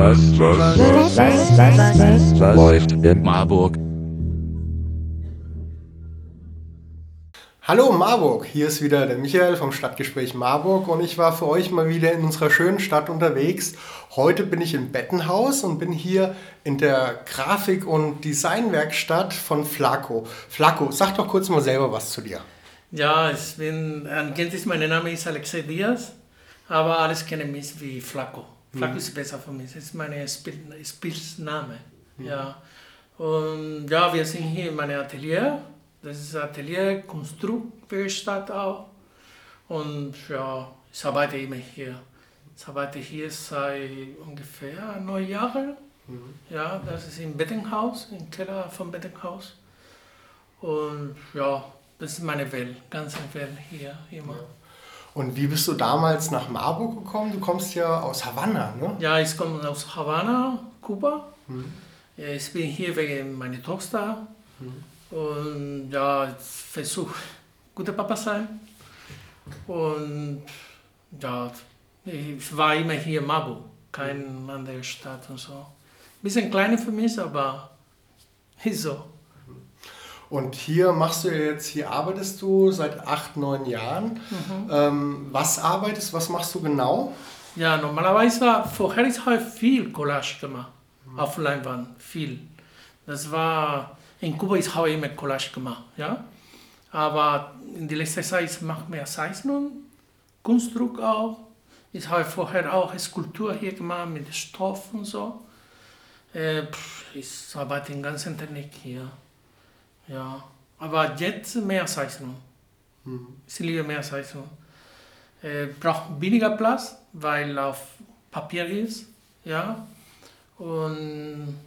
was, was, was, Was, was, was, was läuft in Marburg? Hallo Marburg, hier ist wieder der Michael vom Stadtgespräch Marburg und ich war für euch mal wieder in unserer schönen Stadt unterwegs. Heute bin ich im Bettenhaus und bin hier in der Grafik- und Designwerkstatt von Flaco. Flaco, sag doch kurz mal selber was zu dir. Ja, ich bin, eigentlich mein Name ist Alexei Diaz, aber alles kennen mich wie Flaco. Flaco ist besser für mich, das ist mein Spielsname. Ja. Und ja, wir sind hier in meinem Atelier, das ist Atelier, Konstruktwerkstatt auch. Und ja, ich arbeite immer hier. Ich arbeite hier seit ungefähr neun Jahren. Ja, das ist im Bettenhaus, im Keller vom Bettenhaus. Und ja, das ist meine Welt, ganze Welt hier immer. Und wie bist du damals nach Marburg gekommen? Du kommst ja aus Havanna, ne? Ja, ich komme aus Havanna, Kuba. Ja, Ich bin hier wegen meiner Tochter. Und ja, ich versuche, guter Papa sein. Und ja, ich war immer hier in Marburg, keine andere Stadt und so. Bisschen kleiner für mich, aber ist so. Und hier machst du ja jetzt, hier arbeitest du seit acht, neun Jahren. Ähm, was arbeitest, was machst du genau? Ja, normalerweise, vorher ich habe viel Collage gemacht, auf Leinwand, viel. Das war, in Kuba ich habe immer Collage gemacht, ja. Aber in der letzten Zeit ich mache mehr Zeichnung, Kunstdruck auch. Ich habe vorher auch Skulptur hier gemacht mit Stoff und so. Äh, pff, ich arbeite in ganzen Technik hier, ja. Aber jetzt mehr Zeichnung. Ich liebe mehr Zeichnung äh, braucht weniger Platz, weil auf Papier ist, ja, und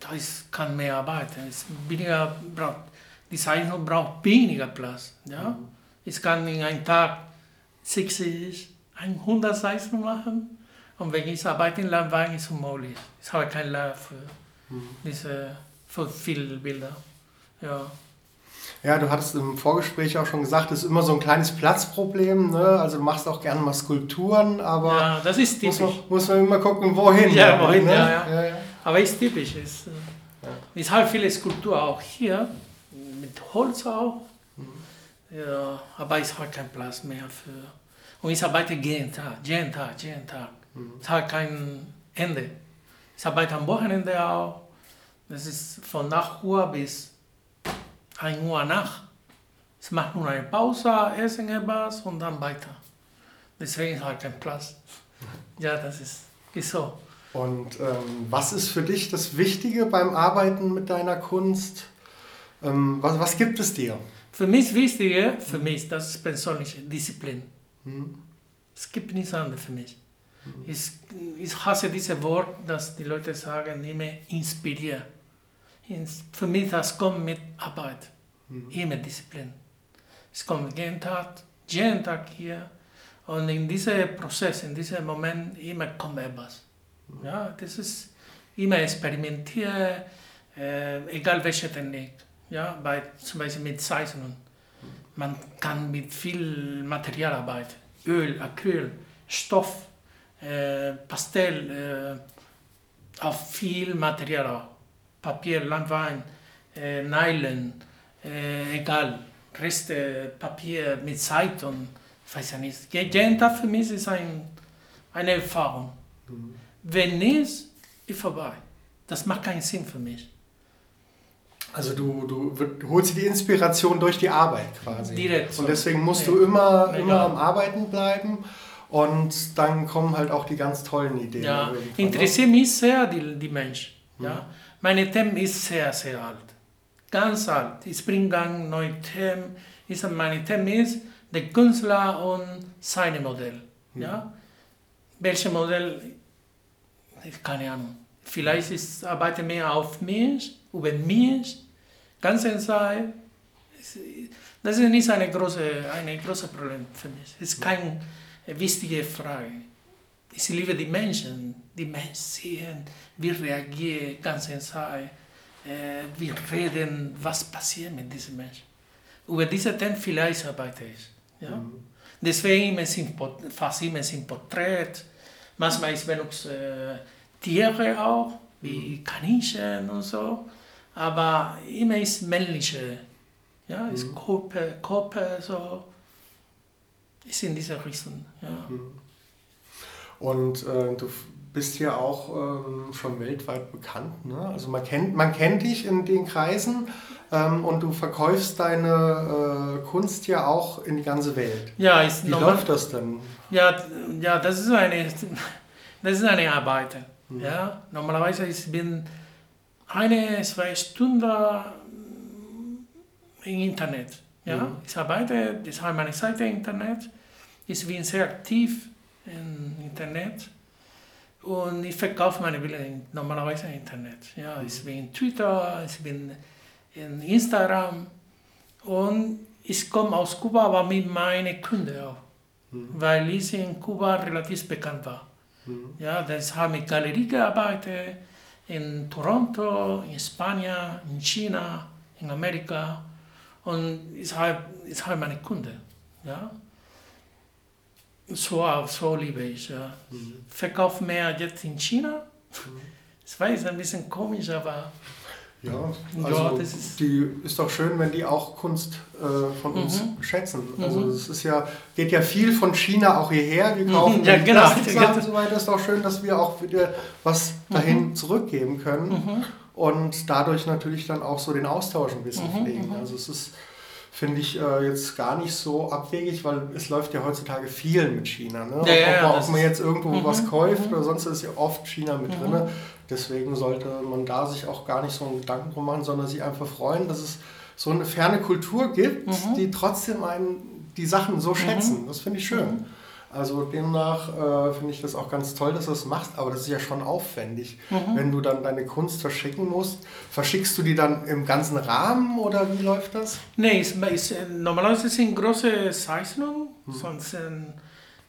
da ist, kann mehr arbeiten. Es weniger braucht, die Zeichnung braucht weniger Platz, ja. Ich kann in einem Tag 60, 100 Zeichnungen machen und wenn ich arbeite in Landwagen ist es unmöglich. Ich habe kein Lager für diese, für viele Bilder, ja. Ja, du hattest im Vorgespräch auch schon gesagt, es ist immer so ein kleines Platzproblem. Ne? Also du machst auch gerne mal Skulpturen, aber Ja, das ist muss, typisch. man, muss man immer gucken, wohin. Ja, wohin, ne? ja, ja. ja, ja. Aber ist typisch. Ist, äh, Ich habe viele Skulpturen auch hier, mit Holz auch. Ja, aber ich habe keinen Platz mehr für. Und ich arbeite jeden Tag, jeden Tag, jeden Tag. Ich habe kein Ende. Ich arbeite am Wochenende auch. Das ist von 8 Uhr bis 1 Uhr nach. Ich mache nur eine Pause, essen etwas und dann weiter. Deswegen habe ich keinen Platz. Ja, das ist, ist so. Und ähm, was ist für dich das Wichtige beim Arbeiten mit deiner Kunst? Ähm, was, was gibt es dir? Für mich ist wichtiger, für mich, das ist persönliche Disziplin. Es gibt nichts anderes für mich. Ich, ich hasse dieses Wort, dass die Leute sagen, immer inspirieren. Ins- Für mich, das kommt mit Arbeit. Immer Disziplin. Es kommt jeden Tag, jeden Tag hier. Und in diesem Prozess, in diesem Moment, immer kommt etwas. Ja, das ist immer experimentieren, äh, egal welche Technik. Ja, bei, zum Beispiel mit Zeichnungen. Man kann mit viel Material arbeiten. Öl, Acryl, Stoff, äh, Pastell, äh, auf viel Material auch. Papier, Landwein, äh, Nylon, äh, egal. Reste, Papier mit Zeitung, weiß ja nicht. Je- Jeden Tag für mich ist ein, eine Erfahrung. Wenn nicht, ist vorbei. Das macht keinen Sinn für mich. Also du, du, holst dir die Inspiration durch die Arbeit quasi. Direkt so. Und deswegen musst du immer, Nee, immer ja. am Arbeiten bleiben und dann kommen halt auch die ganz tollen Ideen. Ja, interessiert mich sehr die, die Mensch. Ja. Meine Themen ist sehr, sehr alt. Ganz alt. Ich bringe dann neue Themen. Ich sag, meine Themen ist der Künstler und seine Modell. Ja. Welche Modell? Ich- Keine Ahnung. Vielleicht ist, arbeite mehr auf mich, über mich, ganze Zeit. Das ist nicht eine große, eine große Problem für mich. Es ist keine wichtige Frage. Ich liebe die Menschen, die Menschen sehen, wie reagieren ganze Zeit, äh, wir reden, was passiert mit diesen Menschen. Über diese Themen vielleicht arbeite ich. Ja? Deswegen immer sind, fast immer sind Porträts, Manchmal ich benutze äh, Tiere auch, wie Kaninchen und so. Aber immer ist männliche. Ja, ist Körper, Körper so. Ist in dieser Richtung. Ja. Und äh, du bist ja auch ähm, schon weltweit bekannt. Ne? Also man kennt, man kennt dich in den Kreisen ähm, und du verkaufst deine äh, Kunst ja auch in die ganze Welt. Ja, ist Wie läuft das denn? Ja, ja, das ist eine, das ist eine Arbeit. Ja, normalerweise ich bin eine, zwei Stunden im Internet. Ja, ich arbeite, ich habe meine Seite im Internet. Ich bin sehr aktiv im Internet und ich verkaufe meine Bilder normalerweise im Internet. Ja, ich bin in Twitter, ich bin in Instagram und ich komme aus Kuba, aber mit meinen Kunden auch weil ich in Kuba relativ bekannt war. Ja, das habe mit Galerie gearbeitet, in Toronto, in Spanien, in China, in Amerika und ich habe, ich habe meine Kunden. Ja. So, auch- so liebe ich. Ja. Verkauf mehr jetzt in China. Ich weiß, ein bisschen komisch, aber Ja, also das ist- die ist doch schön, wenn die auch Kunst äh, von uns Mhm. schätzen. Also es ist ja, geht ja viel von China auch hierher. Wir Mhm, kaufen ja, genau. Plastiksachen und so weiter. Ist doch schön, dass wir auch wieder was dahin zurückgeben können Mhm. und dadurch natürlich dann auch so den Austausch ein bisschen Mhm, pflegen. Also es ist finde ich äh, jetzt gar nicht so abwegig, weil es läuft ja heutzutage viel mit China. Ne? Ja, ob, ob man jetzt irgendwo Mhm, was kauft mhm. oder sonst ist ja oft China mit Mhm. drin. Deswegen sollte man da sich auch gar nicht so einen Gedanken drum machen, sondern sich einfach freuen, dass es so eine ferne Kultur gibt, Mhm. die trotzdem einen die Sachen so schätzen. Das finde ich schön. Also demnach äh, finde ich das auch ganz toll, dass du das machst, aber das ist ja schon aufwendig. Mhm. Wenn du dann deine Kunst verschicken musst, verschickst du die dann im ganzen Rahmen oder wie läuft das? Nee, es, es, äh, normalerweise sind große Zeichnungen, sonst sind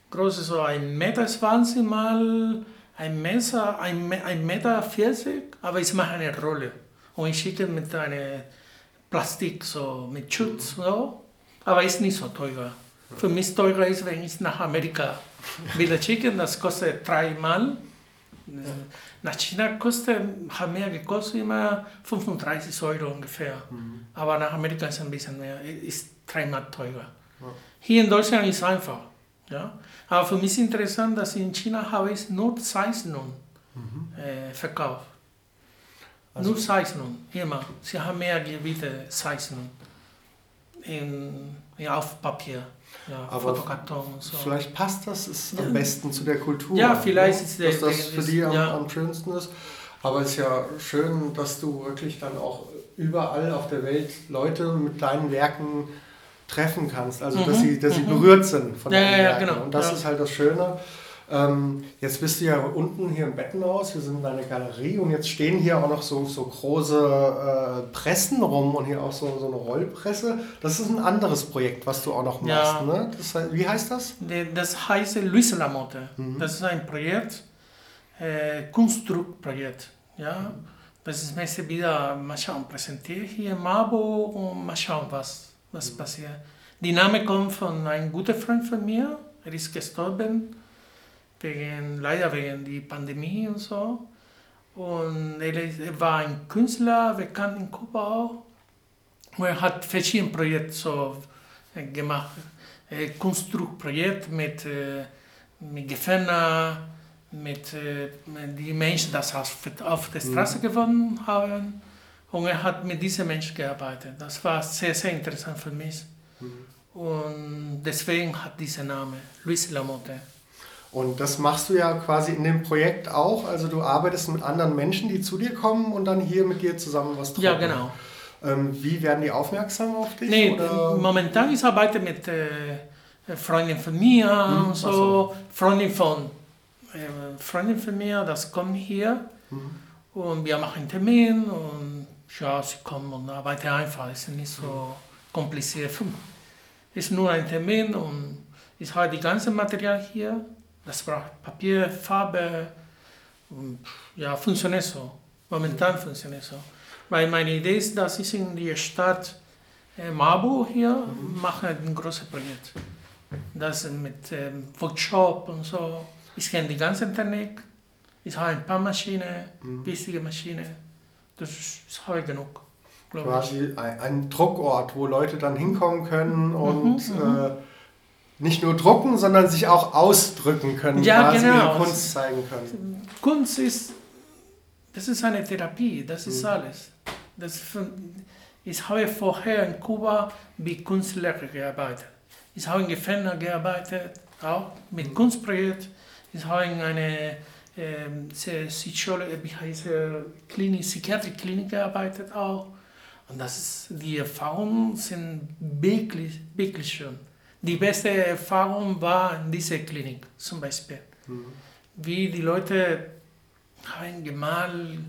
große so ein Meter 20 mal ein Meter, ein, ein Meter 40, aber ich mache eine Rolle und ich schicke mit einer Plastik, so mit Schutz, so. aber ist nicht so teuer. Für mich teurer ist, wenn ich nach Amerika wieder schicke, das kostet dreimal. Nach China kostet, hat mehr gekostet, immer 35 Euro ungefähr. Aber nach Amerika ist ein bisschen mehr, ist dreimal teurer. Hier in Deutschland ist es einfach. Ja? Aber für mich ist interessant, dass in China habe ich nur Zeichnungen äh, verkauft. Also- nur Zeichnungen, immer. Sie haben mehr Gewichte Zeichnungen in, in, auf Papier, ja, Aber so. Vielleicht passt das ist am besten zu der Kultur. Ja, vielleicht ne? ist der- dass das für die am, am schönsten ist. Aber es ist ja schön, dass du wirklich dann auch überall auf der Welt Leute mit deinen Werken treffen kannst. Also dass Mhm, sie, dass sie mhm. berührt sind von Ja, deinen ja, Werken. genau, Und das ja. ist halt das Schöne. Ähm, jetzt bist du ja unten hier im Bettenhaus, wir sind in deiner Galerie und jetzt stehen hier auch noch so, so große äh, Pressen rum und hier auch so, so eine Rollpresse. Das ist ein anderes Projekt, was du auch noch machst. Ja. Ne? Das, wie heißt das? Das heißt Luis Lamotte. Mhm. Das ist ein Projekt, äh, Kunstdruckprojekt. Ja? Das ist möchte wieder mal schauen, präsentiere hier Marburg und mal schauen, was, was passiert. Die Name kommt von einem guten Freund von mir, er ist gestorben, wegen, leider wegen der Pandemie und so. Und er, ist- er war ein Künstler, bekannt in Kuba auch. Und er hat verschiedene Projekte so äh, gemacht. Äh, Kunstdruckprojekt mit, äh, mit Gefangenen, mit, äh, mit die Menschen, die auf, der Straße gewonnen haben. Und er hat mit diesen Menschen gearbeitet. Das war sehr, sehr interessant für mich. Und deswegen hat dieser Name, Luis Lamotte. Und das machst du ja quasi in dem Projekt auch. Also du arbeitest mit anderen Menschen, die zu dir kommen und dann hier mit dir zusammen was drucken. Ja, genau. Ähm, wie werden die aufmerksam auf dich? Nee, oder? momentan ich arbeite mit äh, Freunden von mir Mhm, und so. so. Freundin von äh, Freundin von mir, das kommt hier Mhm. und wir machen einen Termin und ja, sie kommen und arbeiten einfach. Es ist nicht so kompliziert. Es ist nur ein Termin und ich habe die ganze Material hier. Das braucht Papier, Farbe. Und ja, funktioniert so. Momentan funktioniert so. Weil meine Idee ist, dass ich in die Stadt äh, Marburg hier mache ein großes Projekt. Das mit ähm, Workshop und so. Ich kenne die ganze Technik. Ich habe ein paar Maschinen, wichtige Maschinen. Das ist, habe ich genug, ich. Quasi ein, ein Druckort, wo Leute dann hinkommen können Mhm, und äh, nicht nur drucken, sondern sich auch ausdrücken können, Ja, quasi genau. ihre Kunst zeigen können. Kunst ist, das ist eine Therapie, das ist Mhm. alles. Das ich habe vorher in Kuba wie Kunstlehrer gearbeitet. Ich habe in Gefängnis gearbeitet, auch mit Kunstprojekt. Ich habe in einer es, Klinik, Psychiatrieklinik gearbeitet auch. Und das ist, die Erfahrungen sind wirklich, wirklich schön. Die beste Erfahrung war in dieser Klinik zum Beispiel wie die Leute haben gemalt,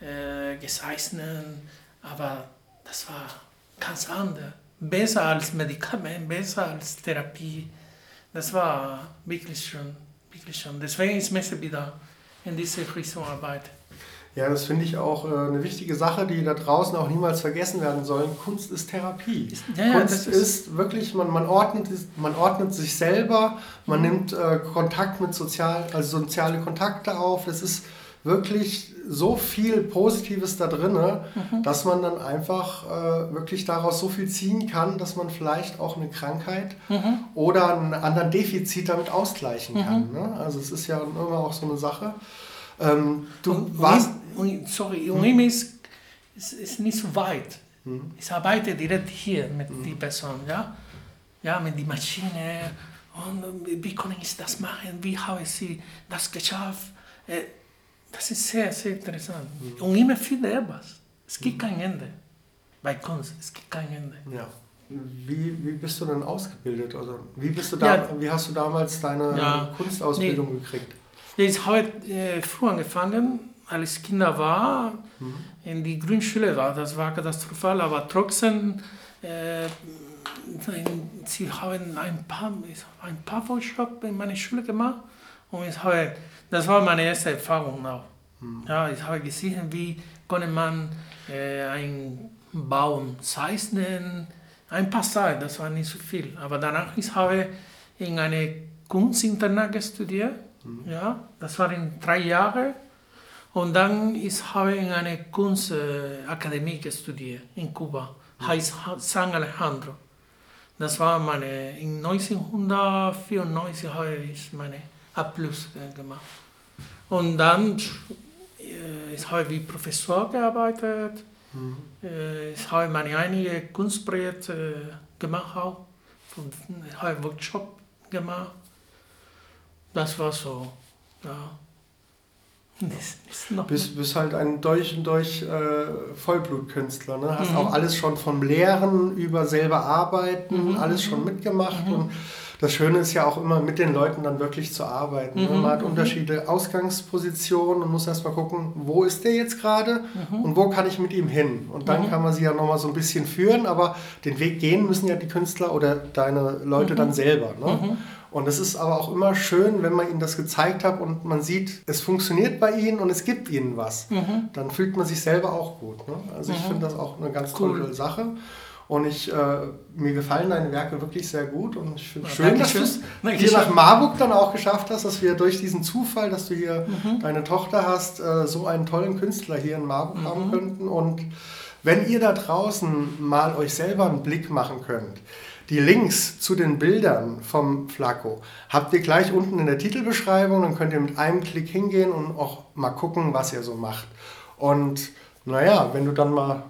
äh, gezeichnet, aber das war ganz anders. Besser als Medikament, besser als Therapie. Das war wirklich schön, wirklich schön. Deswegen ich möchte wieder in diese Richtung arbeiten. Ja, das finde ich auch äh, eine wichtige Sache, die da draußen auch niemals vergessen werden soll. Kunst ist Therapie. ja, ja, Kunst ist- ist, wirklich, man, man, ordnet, man ordnet sich selber, man Mhm. nimmt äh, Kontakt mit sozial, also soziale Kontakte auf. Es ist wirklich so viel Positives da drin, Mhm. dass man dann einfach äh, wirklich daraus so viel ziehen kann, dass man vielleicht auch eine Krankheit Mhm. oder einen anderen Defizit damit ausgleichen kann. Ne? Also es ist ja immer auch so eine Sache. Ähm, du und, warst... sorry, und ihm ist, ist, ist nicht so weit. Ich arbeite direkt hier mit den Personen, ja? Ja, mit der Maschine. Und äh, wie kann ich das machen? Wie habe sie das geschafft? Äh, Das ist sehr, sehr interessant. Und immer finde etwas. Es gibt kein Ende. Bei Kunst, es gibt kein Ende. Ja. Wie, wie bist du denn ausgebildet? Also, wie, bist du da, Ja. wie hast du damals deine Ja. Kunstausbildung gekriegt? Ich habe äh, früh angefangen, als ich Kinder war, in die Grundschule war. Das war katastrophal, aber trotzdem, äh, sie haben ein paar, ein paar Workshops in meiner Schule gemacht und ich habe, das war meine erste Erfahrung auch. Ja, ich habe gesehen, wie konnte man äh, einen Baum zeichnen, ein paar Zeit, das war nicht so viel. Aber danach ich habe in eine Kunstinternat studiert, ja, das waren drei Jahre. Und dann ich habe in einer Kunstakademie studiert in Kuba, heißt San Alejandro. Das war meine, in 1994 habe ich meine Abschluss äh, gemacht. Und dann ich habe wie Professor gearbeitet. Äh, Ich habe meine einige Kunstprojekte gemacht auch. Ich habe Workshop gemacht. Das war so, ja. Bist, bist halt ein durch und durch äh, Vollblutkünstler. Ne? Hast Mhm. auch alles schon vom Lehren über selber arbeiten, Mhm, alles schon mitgemacht. Und das Schöne ist ja auch immer mit den Leuten dann wirklich zu arbeiten. Ne? Mhm, Man hat mhm. unterschiedliche Ausgangspositionen und muss erstmal gucken, wo ist der jetzt gerade Mhm. und wo kann ich mit ihm hin. Und dann kann man sie ja nochmal so ein bisschen führen, aber den Weg gehen müssen ja die Künstler oder deine Leute Mhm. dann selber. Ne? Und es ist aber auch immer schön, wenn man ihnen das gezeigt hat und man sieht, es funktioniert bei ihnen und es gibt ihnen was. Mhm. Dann fühlt man sich selber auch gut. Ne? Also ich finde das auch eine ganz Cool. tolle Sache. Und ich, äh, mir gefallen deine Werke wirklich sehr gut und ich finde es Ja, schön, dass du es hier nach Marburg dann auch geschafft hast, dass wir durch diesen Zufall, dass du hier Mhm. deine Tochter hast, äh, so einen tollen Künstler hier in Marburg Mhm. haben könnten. Und wenn ihr da draußen mal euch selber einen Blick machen könnt, die Links zu den Bildern vom Flaco habt ihr gleich unten in der Titelbeschreibung. Dann könnt ihr mit einem Klick hingehen und auch mal gucken, was er so macht. Und naja, wenn du dann mal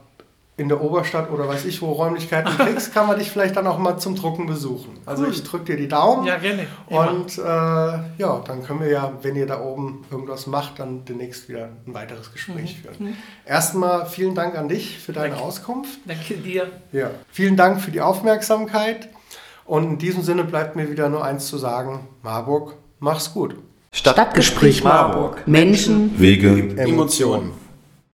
in der Oberstadt oder weiß ich wo Räumlichkeiten kriegst, kann man dich vielleicht dann auch mal zum Drucken besuchen. Also Cool. ich drücke dir die Daumen. Ja, gerne. Immer. Und äh, ja, dann können wir ja, wenn ihr da oben irgendwas macht, dann demnächst wieder ein weiteres Gespräch führen. Erstmal vielen Dank an dich für deine Danke. Auskunft. Danke dir. Ja. Vielen Dank für die Aufmerksamkeit. Und in diesem Sinne bleibt mir wieder nur eins zu sagen. Marburg, mach's gut. Stadtgespräch Marburg. Menschen, Wege, Emotionen.